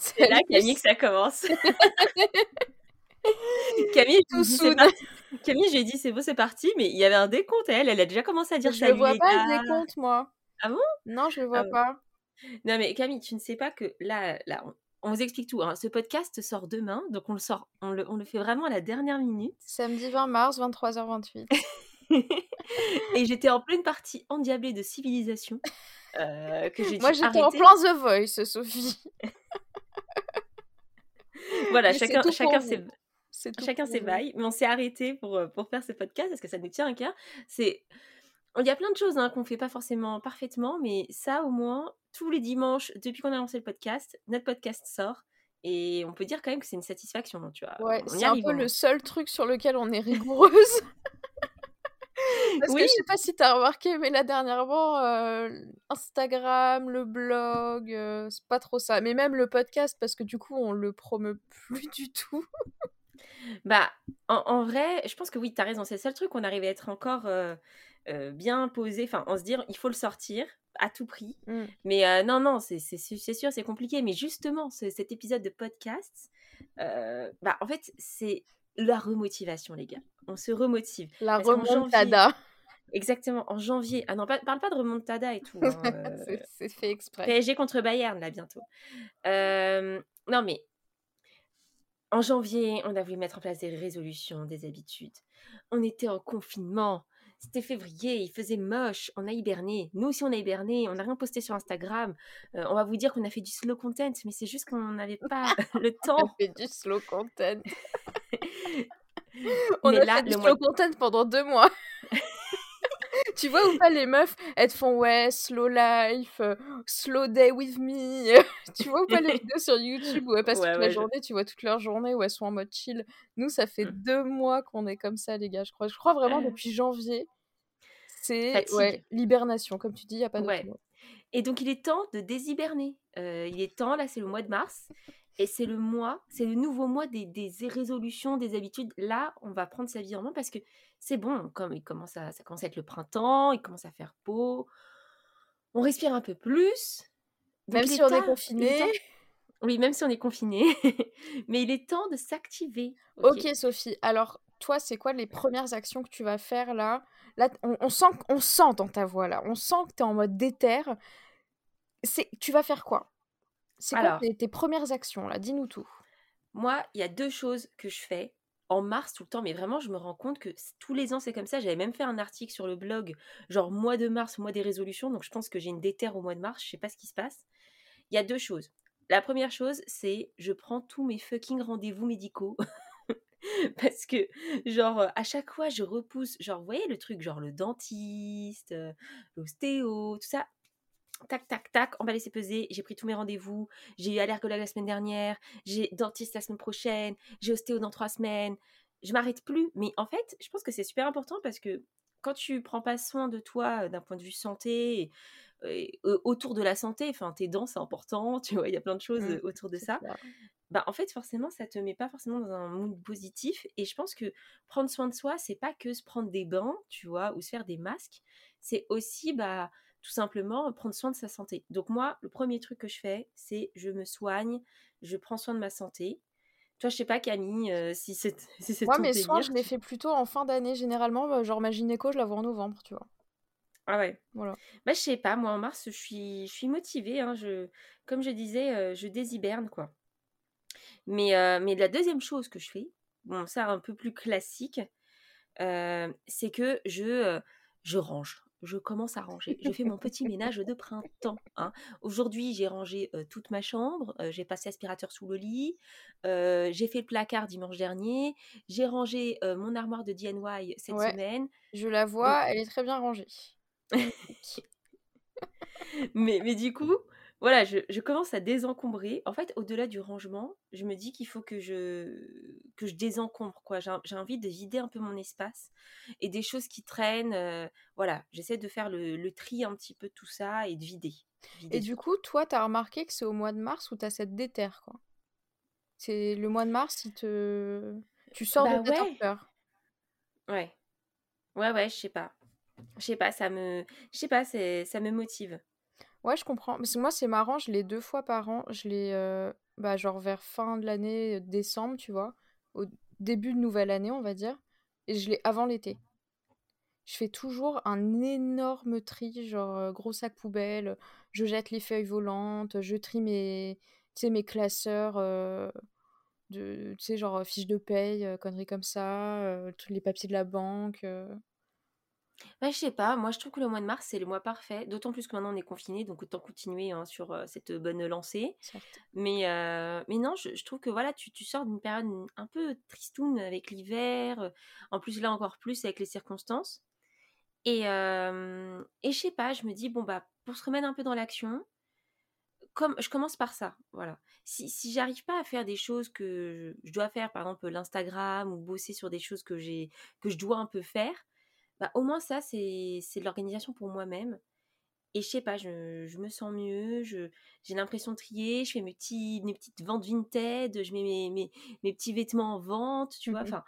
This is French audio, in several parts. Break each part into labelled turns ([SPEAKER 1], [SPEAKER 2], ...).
[SPEAKER 1] C'est là Camille que ça commence. Camille, tout soude. Camille, j'ai dit c'est bon, c'est parti, mais il y avait un décompte. Elle, elle a déjà commencé à dire
[SPEAKER 2] Je ne vois pas le décompte, moi.
[SPEAKER 1] Ah bon?
[SPEAKER 2] Non, je le vois ah pas.
[SPEAKER 1] Non, mais Camille, tu ne sais pas que là, là on, vous explique tout. Hein. Ce podcast sort demain, donc on le sort, on le, on le fait vraiment à la dernière minute.
[SPEAKER 2] Samedi 20 mars, 23h28.
[SPEAKER 1] Et j'étais en pleine partie endiablée de civilisation. Euh, que j'ai
[SPEAKER 2] Moi, j'étais en plein The Voice, Sophie.
[SPEAKER 1] voilà, chacun, chacun ses, chacun ses bails, mais on s'est arrêté pour, euh, pour faire ce podcast parce que ça nous tient à cœur. C'est il y a plein de choses hein, qu'on fait pas forcément parfaitement, mais ça au moins tous les dimanches depuis qu'on a lancé le podcast, notre podcast sort et on peut dire quand même que c'est une satisfaction, tu vois.
[SPEAKER 2] Ouais, c'est un peu le seul truc sur lequel on est rigoureuse. Parce oui. que je sais pas si tu as remarqué, mais là dernièrement, euh, Instagram, le blog, euh, c'est pas trop ça. Mais même le podcast, parce que du coup, on le promeut plus du tout.
[SPEAKER 1] bah, en, vrai, je pense que oui, tu as raison. C'est le seul truc qu'on arrive à être encore euh, bien posé. Enfin, on se dire, il faut le sortir à tout prix. Mmh. Mais non, non, c'est sûr, c'est compliqué. Mais justement, cet épisode de podcast, bah, en fait, c'est la remotivation, les gars. On se remotive.
[SPEAKER 2] La remontada.
[SPEAKER 1] Exactement, en janvier. Ah non, parle pas de remontada et tout. Hein,
[SPEAKER 2] euh, c'est fait exprès.
[SPEAKER 1] PSG contre Bayern, là, bientôt. Euh, non, mais en janvier, on a voulu mettre en place des résolutions, des habitudes. On était en confinement. C'était février, il faisait moche, on a hiberné. Nous aussi, on a hiberné, on n'a rien posté sur Instagram. Euh, on va vous dire qu'on a fait du slow content, mais c'est juste qu'on n'avait pas le temps.
[SPEAKER 2] on a fait du slow content. on a fait du slow content pendant deux mois. tu vois ou pas les meufs elles te font ouais slow life euh, slow day with me. Tu vois ou pas les vidéos sur YouTube où elles passent toute la journée tu vois toute leur journée où elles sont en mode chill. Nous ça fait mmh. deux mois qu'on est comme ça les gars je crois. Je crois vraiment depuis janvier c'est ouais l'hibernation. Comme tu dis il y a pas de ouais.
[SPEAKER 1] et donc il est temps de déshiberner euh, il est temps là c'est le mois de mars et c'est le mois, c'est le nouveau mois des, des, résolutions, des habitudes. Là, on va prendre sa vie en main parce que c'est bon, comme il commence à, ça commence à être le printemps, il commence à faire beau. On respire un peu plus.
[SPEAKER 2] même si on est confiné.
[SPEAKER 1] Oui, même si on est confiné. Mais il est temps de s'activer.
[SPEAKER 2] ok, Sophie. Alors, toi, c'est quoi les premières actions que tu vas faire là? Là, on, sent, on sent dans ta voix là. On sent que tu es en mode déter. Tu vas faire quoi? C'est quoi tes, premières actions là? Dis-nous tout.
[SPEAKER 1] Moi, il y a deux choses que je fais en mars tout le temps, mais vraiment, je me rends compte que tous les ans, c'est comme ça. J'avais même fait un article sur le blog, genre mois de mars, mois des résolutions. Donc, je pense que j'ai une déterre au mois de mars. Je sais pas ce qui se passe. Il y a deux choses. La première chose, c'est je prends tous mes fucking rendez-vous médicaux. Parce que, genre, à chaque fois, je repousse, genre, vous voyez le truc, genre le dentiste, euh, l'ostéo, tout ça tac, tac, tac, on va laisser peser. J'ai pris tous mes rendez-vous. J'ai eu allergologue la semaine dernière. J'ai dentiste la semaine prochaine. J'ai ostéo dans trois semaines. Je m'arrête plus. Mais en fait, je pense que c'est super important parce que quand tu prends pas soin de toi euh, d'un point de vue santé, autour de la santé, enfin, tes dents, c'est important. Tu vois, il y a plein de choses mmh, autour de ça. Bah, en fait, forcément, ça te met pas forcément dans un mood positif. Et je pense que prendre soin de soi, c'est pas que se prendre des bains, tu vois, ou se faire des masques. C'est aussi, bah, tout simplement prendre soin de sa santé. Donc moi, le premier truc que je fais, c'est je me soigne, je prends soin de ma santé. Toi, je sais pas Camille, euh, si c'est si
[SPEAKER 2] Moi, mes soins, je les fais plutôt en fin d'année généralement. Bah, genre ma gynéco, je la vois en novembre, tu vois.
[SPEAKER 1] Ah ouais. Voilà. Bah je sais pas, moi en mars, je suis je suis motivée. Hein, je comme je disais, euh, je déshiberne quoi. Mais euh, mais la deuxième chose que je fais, bon ça un peu plus classique, c'est que je je range je commence à ranger. Je fais mon petit ménage de printemps. Hein. Aujourd'hui, j'ai rangé toute ma chambre, j'ai passé aspirateur sous le lit, j'ai fait le placard dimanche dernier, j'ai rangé mon armoire de DNY cette semaine.
[SPEAKER 2] Je la vois, elle est très bien rangée.
[SPEAKER 1] mais, mais du coup, voilà, je, commence à désencombrer. En fait, au-delà du rangement, je me dis qu'il faut que je, que je désencombre. quoi. J'ai envie de vider un peu mon espace et des choses qui traînent. Euh, voilà, j'essaie de faire le, tri un petit peu de tout ça et de vider.
[SPEAKER 2] et du coup, toi, tu as remarqué que c'est au mois de mars où tu as cette déterre. quoi. C'est le mois de mars, si te... tu sors de
[SPEAKER 1] bah
[SPEAKER 2] ta
[SPEAKER 1] ouais. Ouais. Ouais, ouais, je sais pas. Je sais pas, ça me... Je sais pas, ça me motive.
[SPEAKER 2] Ouais, je comprends. Parce que moi, c'est marrant, je l'ai deux fois par an. Je l'ai, euh, bah, genre vers fin de l'année, décembre, tu vois? Au début de nouvelle année, on va dire. Et je l'ai avant l'été. Je fais toujours un énorme tri, genre gros sac poubelle. Je jette les feuilles volantes. Je trie mes, mes classeurs. de, tu sais, genre fiches de paye, conneries comme ça. les papiers de la banque.
[SPEAKER 1] Ouais, je sais pas, moi je trouve que le mois de mars, c'est le mois parfait, d'autant plus que maintenant on est confiné, donc autant continuer hein, sur cette bonne lancée. Mais, mais non, je, trouve que voilà, tu, tu sors d'une période un peu tristoune avec l'hiver, en plus là encore plus avec les circonstances. Et, et je sais pas, je me dis, bon bah, pour se remettre un peu dans l'action, comme je commence par ça, voilà. Si, si j'arrive pas à faire des choses que je, je dois faire, par exemple l'Instagram ou bosser sur des choses que j'ai que je dois un peu faire, bah, au moins ça, c'est de l'organisation pour moi-même. Et je sais pas, je, je me sens mieux, j'ai l'impression de trier, je fais mes, petits, mes petites ventes vintage, je mets mes, mes, mes, petits vêtements en vente, tu vois? Mmh enfin,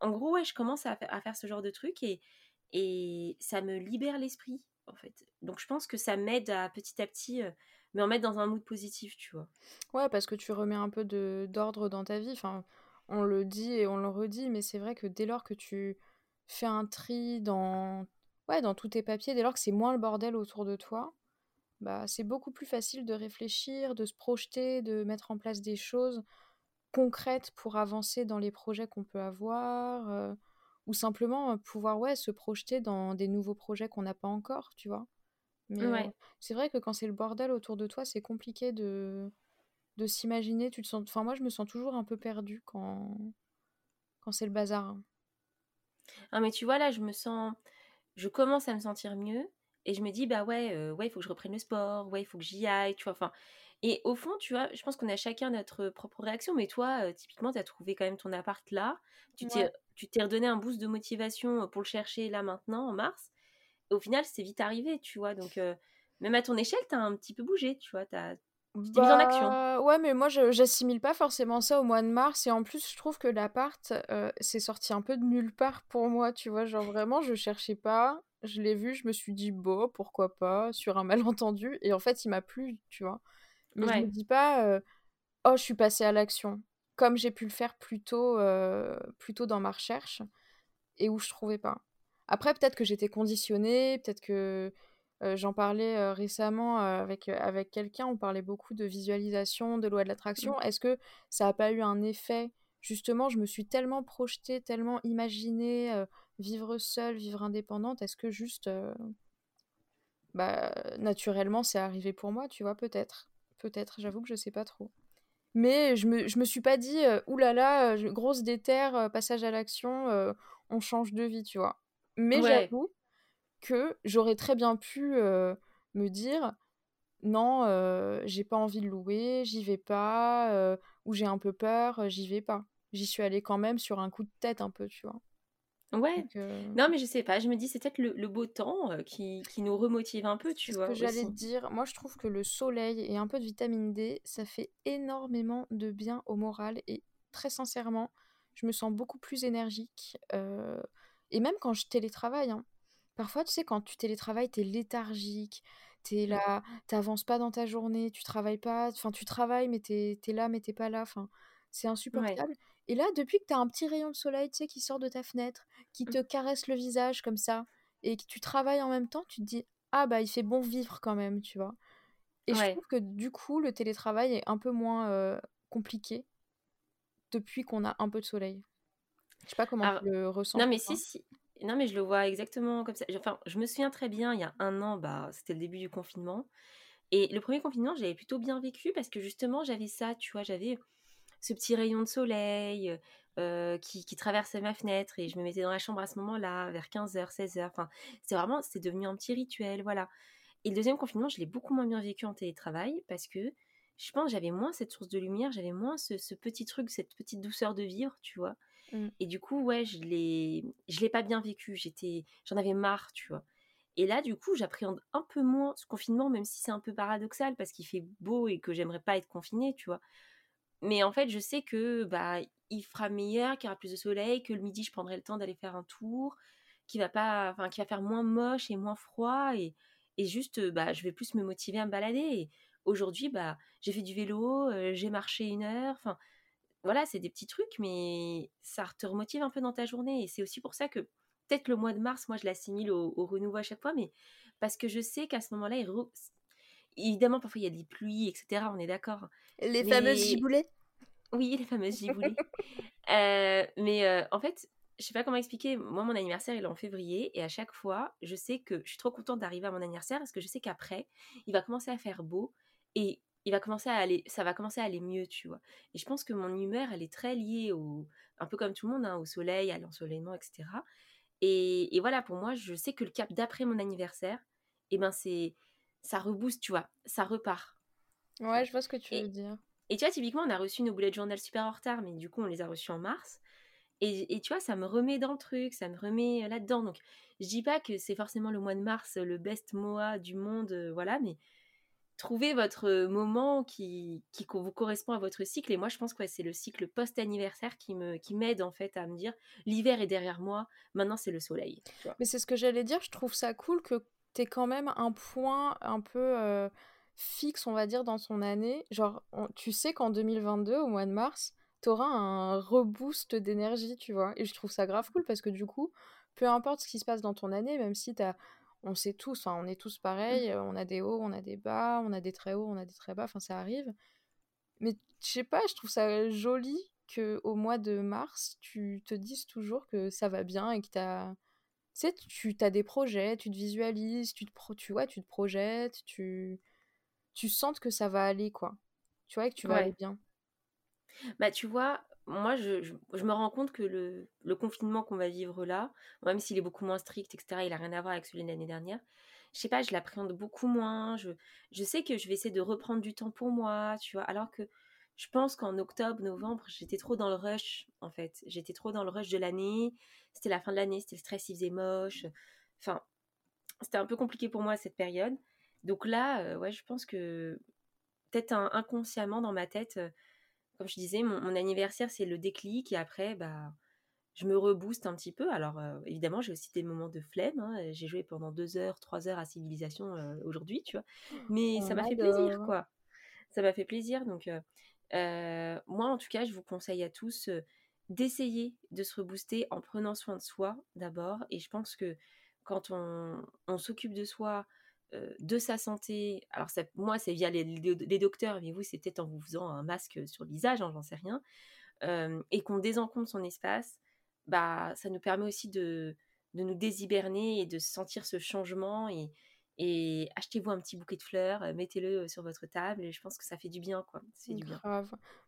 [SPEAKER 1] en gros, ouais, je commence à, à faire ce genre de truc et, et ça me libère l'esprit, en fait. Donc je pense que ça m'aide à petit à petit euh, me remettre dans un mood positif, tu vois?
[SPEAKER 2] Ouais, parce que tu remets un peu d'ordre dans ta vie. Enfin, on le dit et on le redit, mais c'est vrai que dès lors que tu fais un tri dans, ouais, dans tous tes papiers, dès lors que c'est moins le bordel autour de toi, bah, c'est beaucoup plus facile de réfléchir, de se projeter, de mettre en place des choses concrètes pour avancer dans les projets qu'on peut avoir, euh, ou simplement euh, pouvoir ouais, se projeter dans des nouveaux projets qu'on n'a pas encore, tu vois. Mais euh, c'est vrai que quand c'est le bordel autour de toi, c'est compliqué de, de s'imaginer. Tu te sens... Enfin, moi, je me sens toujours un peu perdue quand, quand c'est le bazar.
[SPEAKER 1] Ah, mais tu vois, là, je me sens. Je commence à me sentir mieux. Et je me dis, bah ouais, euh, ouais, il faut que je reprenne le sport. Ouais, il faut que j'y aille. Tu vois, enfin. Et au fond, tu vois, je pense qu'on a chacun notre propre réaction. Mais toi, euh, typiquement, tu as trouvé quand même ton appart là. Tu t'es, tu t'es redonné un boost de motivation pour le chercher là maintenant, en mars. Et au final, c'est vite arrivé, tu vois. Donc, euh, même à ton échelle, tu as un petit peu bougé, tu vois. Tu
[SPEAKER 2] t'es en action. Bah, ouais, mais moi, j'assimile pas forcément ça au mois de mars. Et en plus, je trouve que l'appart, euh, c'est sorti un peu de nulle part pour moi, tu vois. Genre, vraiment, je cherchais pas. Je l'ai vu, je me suis dit, bon, pourquoi pas, sur un malentendu. Et en fait, il m'a plu, tu vois. Mais je me dis pas, euh, oh, je suis passée à l'action. Comme j'ai pu le faire plus tôt, euh, plus tôt dans ma recherche. Et où je trouvais pas. Après, peut-être que j'étais conditionnée, peut-être que J'en parlais récemment avec, avec quelqu'un, on parlait beaucoup de visualisation, de loi de l'attraction. Mmh. Est-ce que ça n'a pas eu un effet? Justement, je me suis tellement projetée, tellement imaginée vivre seule, vivre indépendante. Est-ce que juste, bah, naturellement, c'est arrivé pour moi, tu vois, peut-être. Peut-être, j'avoue que je sais pas trop. Mais je me, je me suis pas dit, oulala, grosse déterre, passage à l'action, on change de vie, tu vois. Mais j'avoue que j'aurais très bien pu me dire non, j'ai pas envie de louer, j'y vais pas, ou j'ai un peu peur, j'y vais pas. J'y suis allée quand même sur un coup de tête un peu, tu vois.
[SPEAKER 1] Ouais. Non, mais je sais pas, je me dis c'est peut-être le, beau temps qui, qui, nous remotive un peu, tu vois.
[SPEAKER 2] Ce que j'allais te dire, moi je trouve que le soleil et un peu de vitamine D, ça fait énormément de bien au moral et très sincèrement, je me sens beaucoup plus énergique. et même quand je télétravaille, hein, Parfois, tu sais, quand tu télétravailles, t'es léthargique, t'es mmh. là, t'avances pas dans ta journée, tu travailles pas, enfin, tu travailles, mais t'es es là, mais t'es pas là, enfin, c'est insupportable. Et là, depuis que t'as un petit rayon de soleil, tu sais, qui sort de ta fenêtre, qui mmh. te caresse le visage comme ça, et que tu travailles en même temps, tu te dis, ah bah, il fait bon vivre quand même, tu vois? Et je trouve que du coup, le télétravail est un peu moins compliqué depuis qu'on a un peu de soleil. Je sais pas comment tu le ressens.
[SPEAKER 1] Non, mais si, si. Non, mais je le vois exactement comme ça. Enfin, je me souviens très bien, il y a un an, bah, c'était le début du confinement. Et le premier confinement, j'avais plutôt bien vécu parce que justement, j'avais ça, tu vois, j'avais ce petit rayon de soleil euh, qui, traversait ma fenêtre et je me mettais dans la chambre à ce moment-là, vers 15h, 16h. Enfin, c'est vraiment, c'est devenu un petit rituel, voilà. Et le deuxième confinement, je l'ai beaucoup moins bien vécu en télétravail parce que je pense j'avais moins cette source de lumière, j'avais moins ce, petit truc, cette petite douceur de vivre, tu vois. Mmh. Et du coup, ouais, je l'ai, je l'ai pas bien vécu. J'étais, j'en avais marre, tu vois. Et là, du coup, j'appréhende un peu moins ce confinement, même si c'est un peu paradoxal parce qu'il fait beau et que j'aimerais pas être confinée, tu vois. Mais en fait, je sais que bah il fera meilleur, qu'il y aura plus de soleil, que le midi, je prendrai le temps d'aller faire un tour, qu'il va pas, enfin, qui va faire moins moche et moins froid et, et juste, bah, je vais plus me motiver à me balader. Aujourd'hui, bah, j'ai fait du vélo, j'ai marché une heure, voilà, c'est des petits trucs, mais ça te remotive un peu dans ta journée. Et c'est aussi pour ça que peut-être le mois de mars, moi, je l'assimile au, renouveau à chaque fois, mais parce que je sais qu'à ce moment-là, évidemment, parfois il y a des pluies, etc. On est d'accord.
[SPEAKER 2] Les fameuses giboulées?
[SPEAKER 1] Oui, les fameuses giboulées. Euh, mais euh, en fait, je sais pas comment expliquer. Moi, mon anniversaire, il est en février. Et à chaque fois, je sais que je suis trop contente d'arriver à mon anniversaire parce que je sais qu'après, il va commencer à faire beau. Et il va commencer à aller, ça va commencer à aller mieux, tu vois. Et je pense que mon humeur, elle est très liée au, un peu comme tout le monde, hein, au soleil, à l'ensoleillement, etc. Et, voilà, pour moi, je sais que le cap d'après mon anniversaire, et eh ben c'est, ça rebooste, tu vois, ça repart.
[SPEAKER 2] Ouais, je vois ce que tu veux dire.
[SPEAKER 1] Et tu vois, typiquement, on a reçu nos boulets de journal super en retard, mais du coup, on les a reçus en mars. Et, et, tu vois, ça me remet dans le truc, ça me remet là-dedans. Donc, je dis pas que c'est forcément le mois de mars le best mois du monde, euh, voilà, mais trouvez votre moment qui, qui vous correspond à votre cycle. Et moi, je pense que c'est le cycle post-anniversaire qui me qui m'aide en fait à me dire l'hiver est derrière moi, maintenant c'est le soleil.
[SPEAKER 2] Mais c'est ce que j'allais dire, je trouve ça cool que tu aies quand même un point un peu fixe, on va dire, dans ton année. Genre, tu sais qu'en 2022, au mois de mars, tu auras un reboost d'énergie, tu vois. Et je trouve ça grave cool parce que du coup, peu importe ce qui se passe dans ton année, même si tu as on sait tous, on est tous pareils, mmh. on a des hauts, on a des bas, on a des très hauts, on a des très bas, enfin ça arrive. Mais je sais pas, je trouve ça joli que au mois de mars, tu te dises toujours que ça va bien et que t'as tu sais, tu as des projets, tu te visualises, tu te tu vois, tu te projettes, tu tu sens que ça va aller quoi. Tu vois que tu vas aller bien.
[SPEAKER 1] Bah tu vois, moi, je, me rends compte que le, confinement qu'on va vivre là, même s'il est beaucoup moins strict, etc., il n'a rien à voir avec celui de l'année dernière, je sais pas, je l'appréhende beaucoup moins. Je, je sais que je vais essayer de reprendre du temps pour moi, tu vois, alors que je pense qu'en octobre, novembre, j'étais trop dans le rush, en fait. J'étais trop dans le rush de l'année. C'était la fin de l'année, c'était le stress, il faisait moche. Enfin, c'était un peu compliqué pour moi cette période. Donc là, euh, ouais, je pense que peut-être inconsciemment dans ma tête, euh, comme je disais, mon, anniversaire, c'est le déclic et après, bah, je me rebooste un petit peu. Alors, euh, évidemment, j'ai aussi des moments de flemme. Hein. J'ai joué pendant deux heures, trois heures à Civilisation euh, aujourd'hui, tu vois. Mais ça m'a fait plaisir, quoi. Ça m'a fait plaisir. Donc, euh, moi, en tout cas, je vous conseille à tous d'essayer de se rebooster en prenant soin de soi d'abord. Et je pense que quand on s'occupe de soi, euh, de sa santé, alors moi c'est via les, docteurs, mais vous c'est peut-être en vous faisant un masque sur le visage, hein, j'en sais rien, euh, et qu'on désencombre son espace, bah ça nous permet aussi de, nous déshiberner et de sentir ce changement et, et achetez-vous un petit bouquet de fleurs, mettez-le sur votre table et je pense que ça fait du bien quoi. Ça du bien.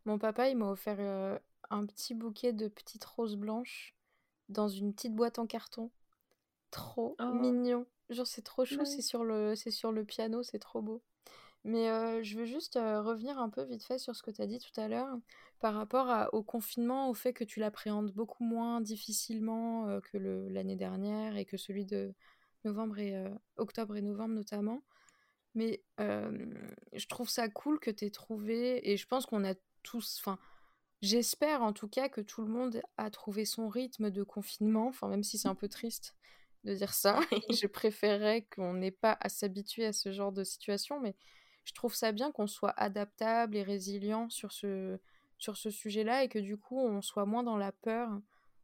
[SPEAKER 2] Mon papa il m'a offert un petit bouquet de petites roses blanches dans une petite boîte en carton. Trop oh. mignon. Genre, c'est trop chou, c'est sur, le, c'est sur le piano, c'est trop beau. Mais euh, je veux juste euh, revenir un peu vite fait sur ce que tu as dit tout à l'heure par rapport au confinement, au fait que tu l'appréhendes beaucoup moins difficilement euh, que l'année dernière et que celui de novembre et octobre et novembre notamment. Mais je trouve ça cool que tu aies trouvé, et je pense qu'on a tous, enfin, j'espère en tout cas que tout le monde a trouvé son rythme de confinement, enfin, même si c'est un peu triste de dire ça. je préférerais qu'on n'ait pas à s'habituer à ce genre de situation, mais je trouve ça bien qu'on soit adaptable et résilient sur ce, sur ce sujet-là et que du coup on soit moins dans la peur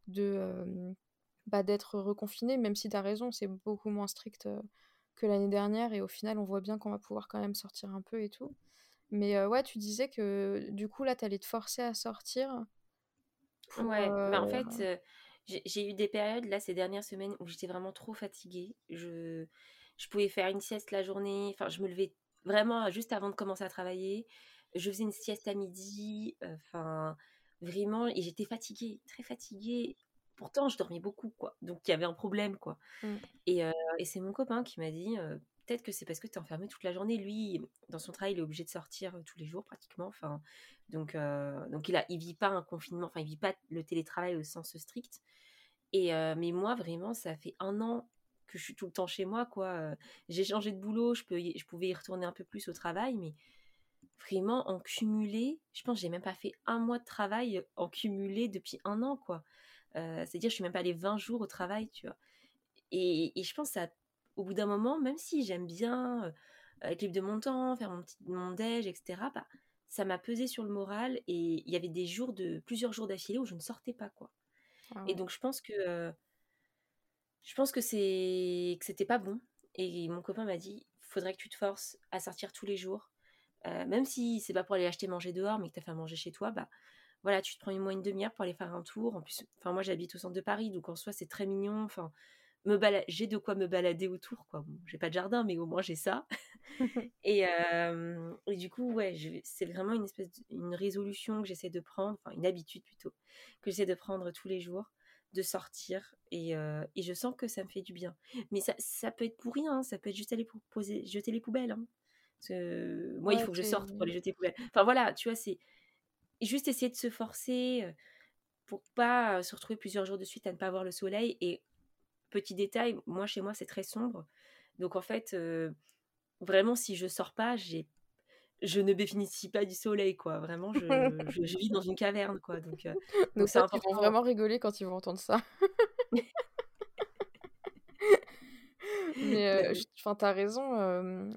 [SPEAKER 2] de euh, bah, d'être reconfiné, même si tu as raison, c'est beaucoup moins strict euh, que l'année dernière et au final on voit bien qu'on va pouvoir quand même sortir un peu et tout. Mais euh, ouais, tu disais que du coup là tu allais te forcer à sortir.
[SPEAKER 1] ouais, mais en fait j'ai eu des périodes, là, ces dernières semaines, où j'étais vraiment trop fatiguée. Je, je pouvais faire une sieste la journée. Enfin, je me levais vraiment juste avant de commencer à travailler. Je faisais une sieste à midi. Enfin, vraiment, et j'étais fatiguée, très fatiguée. Pourtant, je dormais beaucoup, quoi. Donc, il y avait un problème, quoi. Mmh. Et, et c'est mon copain qui m'a dit peut-être que c'est parce que tu es enfermé toute la journée. Lui, dans son travail, il est obligé de sortir tous les jours pratiquement. Enfin, donc, donc il a, il vit pas un confinement, enfin, il vit pas le télétravail au sens strict. Et mais moi, vraiment, ça fait un an que je suis tout le temps chez moi, quoi. J'ai changé de boulot, je, peux je pouvais y retourner un peu plus au travail, mais vraiment en cumulé, je pense que j'ai même pas fait un mois de travail en cumulé depuis un an, quoi. C'est-à-dire, je suis même pas allée 20 jours au travail, tu vois. Et, et je pense ça, au bout d'un moment, même si j'aime bien être libre de mon temps, faire mon petit mon déj, etc., bah, ça m'a pesé sur le moral et il y avait des jours de plusieurs jours d'affilée où je ne sortais pas, quoi. Ah et donc, je pense que je pense que c'est que c'était pas bon. Et mon copain m'a dit, faudrait que tu te forces à sortir tous les jours, euh, même si c'est pas pour aller acheter manger dehors, mais que tu as fait manger chez toi, bah voilà, tu te prends une moyenne demi-heure pour aller faire un tour. En plus, enfin moi j'habite au centre de Paris, donc en soi c'est très mignon. Enfin, me j'ai de quoi me balader autour, quoi. Bon, j'ai pas de jardin, mais au moins j'ai ça. et, euh, et, du coup, ouais, c'est vraiment une espèce, une résolution que j'essaie de prendre, enfin une habitude plutôt, que j'essaie de prendre tous les jours de sortir et, euh, et, je sens que ça me fait du bien. Mais ça, ça peut être pour rien, ça peut être juste aller pour poser, jeter les poubelles. Hein. moi, il faut que je sorte pour les jeter les poubelles. Enfin voilà, tu vois, c'est juste essayer de se forcer euh, pour pas se retrouver plusieurs jours de suite à ne pas voir le soleil. Et petit détail, moi chez moi c'est très sombre, donc en fait, euh, vraiment si je sors pas, j'ai je ne bénéficie pas du soleil, quoi. Vraiment, je, je, vis dans une caverne, quoi. Donc, euh,
[SPEAKER 2] donc, ça, ils vont vraiment rigoler quand ils vont entendre ça. Mais euh, enfin, t'as raison. De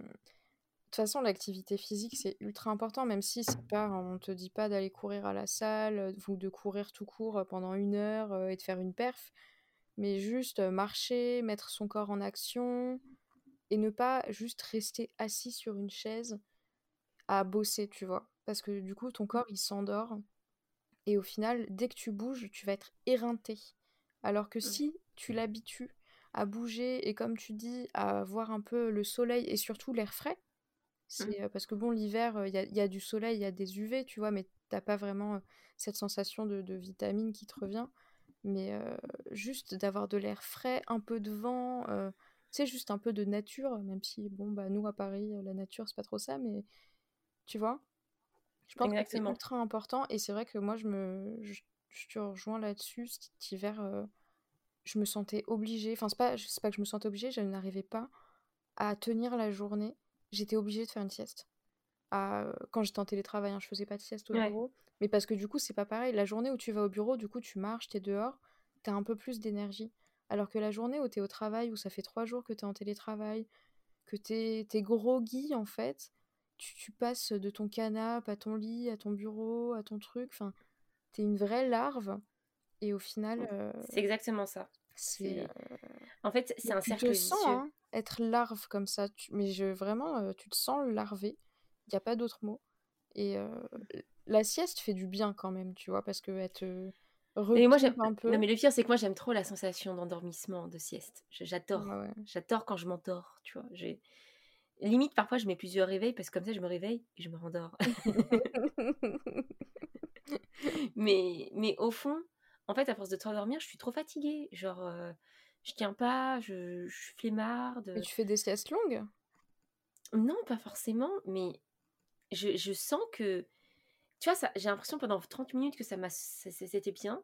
[SPEAKER 2] toute façon, l'activité physique, c'est ultra important, même si c'est pas, on te dit pas d'aller courir à la salle ou de courir tout court pendant une heure et de faire une perf, mais juste marcher, mettre son corps en action et ne pas juste rester assis sur une chaise à bosser, tu vois? Parce que du coup, ton corps, il s'endort. Et au final, dès que tu bouges, tu vas être éreinté. Alors que mmh. si tu l'habitues à bouger et comme tu dis, à voir un peu le soleil et surtout l'air frais, c'est mmh. parce que bon, l'hiver, il y, a du soleil, il y a des UV, tu vois, mais t'as pas vraiment cette sensation de, de, vitamine qui te revient. Mais juste d'avoir de l'air frais, un peu de vent, tu sais, juste un peu de nature, même si, bon, bah, nous à Paris, la nature, c'est pas trop ça, mais tu vois? Je pense que c'est ultra important. Et c'est vrai que moi, je me je, te rejoins là-dessus. Cet hiver, euh, je me sentais obligée. Enfin, c'est pas, pas que je me sentais obligée, je n'arrivais pas à tenir la journée. J'étais obligée de faire une sieste. À... Quand j'étais en télétravail, hein, je faisais pas de sieste au bureau. Mais parce que du coup, c'est pas pareil. La journée où tu vas au bureau, du coup, tu marches, t'es dehors, t'as un peu plus d'énergie. Alors que la journée où t'es au travail, où ça fait trois jours que t'es en télétravail, que t'es es groggy en fait, tu, passes de ton canapé à ton lit, à ton bureau, à ton truc. Enfin, t'es une vraie larve. Et au final.
[SPEAKER 1] Euh, c'est exactement ça. C'est. Euh, en fait, c'est un cercle
[SPEAKER 2] tu sens, hein, être larve comme ça. Mais je, vraiment, euh, tu te sens larvé. Il n'y a pas d'autre mot. Et la sieste fait du bien quand même, tu vois, parce que être.
[SPEAKER 1] Mais moi j'aime un peu. Non mais le pire c'est que moi j'aime trop la sensation d'endormissement, de sieste. J'adore. J'adore quand je m'endors, tu vois. J'ai Limite, parfois, je mets plusieurs réveils parce que comme ça, je me réveille et je me rendors. mais, mais au fond, en fait, à force de trop dormir, je suis trop fatiguée. Genre, euh, je tiens pas, je, je suis flemmarde.
[SPEAKER 2] Et tu fais des siestes longues?
[SPEAKER 1] Non, pas forcément, mais je, je sens que. Tu vois, j'ai l'impression pendant 30 minutes que ça m'a, c'était bien,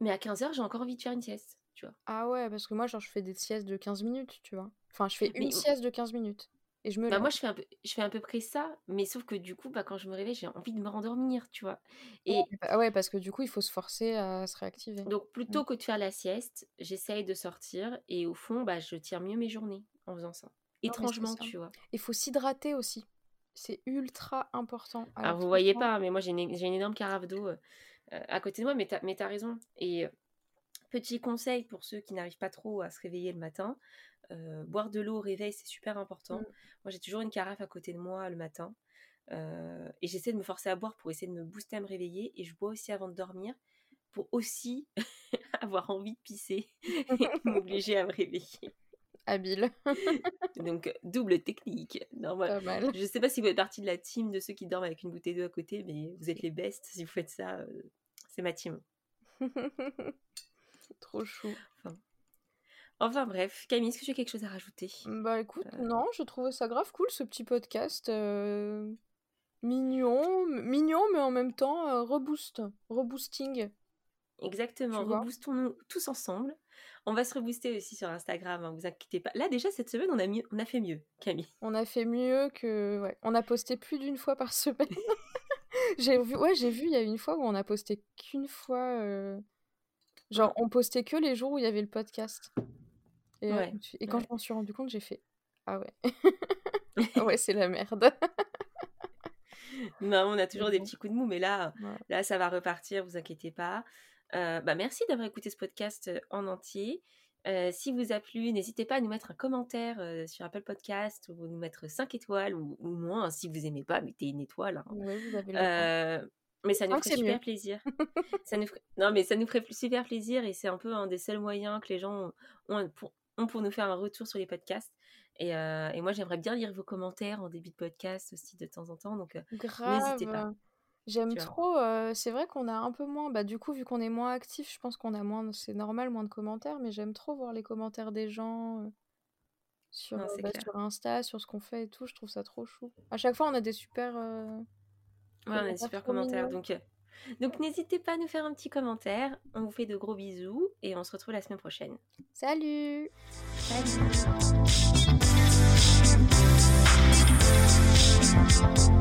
[SPEAKER 1] mais à 15 heures, j'ai encore envie de faire une sieste, tu vois.
[SPEAKER 2] Ah ouais, parce que moi, genre, je fais des siestes de 15 minutes, tu vois. Enfin, je fais une sieste de 15 minutes je
[SPEAKER 1] bah, moi, je fais, un peu, je fais à peu près ça, mais sauf que du coup, bah, quand je me réveille, j'ai envie de me rendormir, tu vois.
[SPEAKER 2] Et bah, ouais, parce que du coup, il faut se forcer à se réactiver.
[SPEAKER 1] Donc, plutôt que de faire la sieste, j'essaye de sortir et au fond, bah, je tire mieux mes journées en faisant ça. Étrangement, tu vois.
[SPEAKER 2] Il faut s'hydrater aussi. C'est ultra important.
[SPEAKER 1] Alors, vous voyez pas, mais moi, j'ai une, une, énorme carafe d'eau euh, à côté de moi, mais tu as raison. Et petit conseil pour ceux qui n'arrivent pas trop à se réveiller le matin, euh, boire de l'eau au réveil, c'est super important. Mm. Moi, j'ai toujours une carafe à côté de moi le matin. Euh, et j'essaie de me forcer à boire pour essayer de me booster à me réveiller. Et je bois aussi avant de dormir pour aussi avoir envie de pisser et m'obliger à me réveiller.
[SPEAKER 2] Habile.
[SPEAKER 1] Donc, double technique. Non, Je sais pas si vous êtes partie de la team de ceux qui dorment avec une bouteille d'eau à côté, mais vous êtes les bestes. Si vous faites ça, euh, c'est ma team.
[SPEAKER 2] Trop chou.
[SPEAKER 1] Enfin bref, Camille, est-ce que tu as quelque chose à rajouter?
[SPEAKER 2] Bah écoute, non, je trouvais ça grave cool ce petit podcast. Mignon, mignon, mais en même temps reboost, reboosting.
[SPEAKER 1] Exactement, reboostons-nous tous ensemble. On va se rebooster aussi sur Instagram, hein, vous inquiétez pas. Là déjà cette semaine on a, on a fait mieux, Camille.
[SPEAKER 2] On a fait mieux que... Ouais, on a posté plus d'une fois par semaine. j'ai vu, ouais, j'ai vu, il y a une fois où on a posté qu'une fois. Genre, on postait que les jours où il y avait le podcast. Et, et quand je m'en suis rendu compte, j'ai fait Ah ouais. ah ouais, c'est la merde.
[SPEAKER 1] non, on a toujours des petits coups de mou, mais là, là, ça va repartir, vous inquiétez pas. Bah, merci d'avoir écouté ce podcast en entier. si vous a plu, n'hésitez pas à nous mettre un commentaire sur Apple Podcast ou nous mettre 5 étoiles ou, moins. Si vous aimez pas, mettez une étoile. Hein. vous avez mais ça nous ferait super plaisir. ça nous Non, mais ça nous ferait super plaisir et c'est un peu un des seuls moyens que les gens ont pour, ont pour nous faire un retour sur les podcasts. Et, et moi, j'aimerais bien lire vos commentaires en début de podcast aussi de temps en temps. Donc, n'hésitez pas.
[SPEAKER 2] J'aime trop. c'est vrai qu'on a un peu moins. Bah, du coup, vu qu'on est moins actif, je pense qu'on a moins. C'est normal, moins de commentaires. Mais j'aime trop voir les commentaires des gens sur, bah, sur Insta, sur ce qu'on fait et tout. Je trouve ça trop chou. À chaque fois, on a des super. Ouais,
[SPEAKER 1] on a des super commentaires. Donc, donc n'hésitez pas à nous faire un petit commentaire. On vous fait de gros bisous et on se retrouve la semaine prochaine.
[SPEAKER 2] Salut
[SPEAKER 1] Salut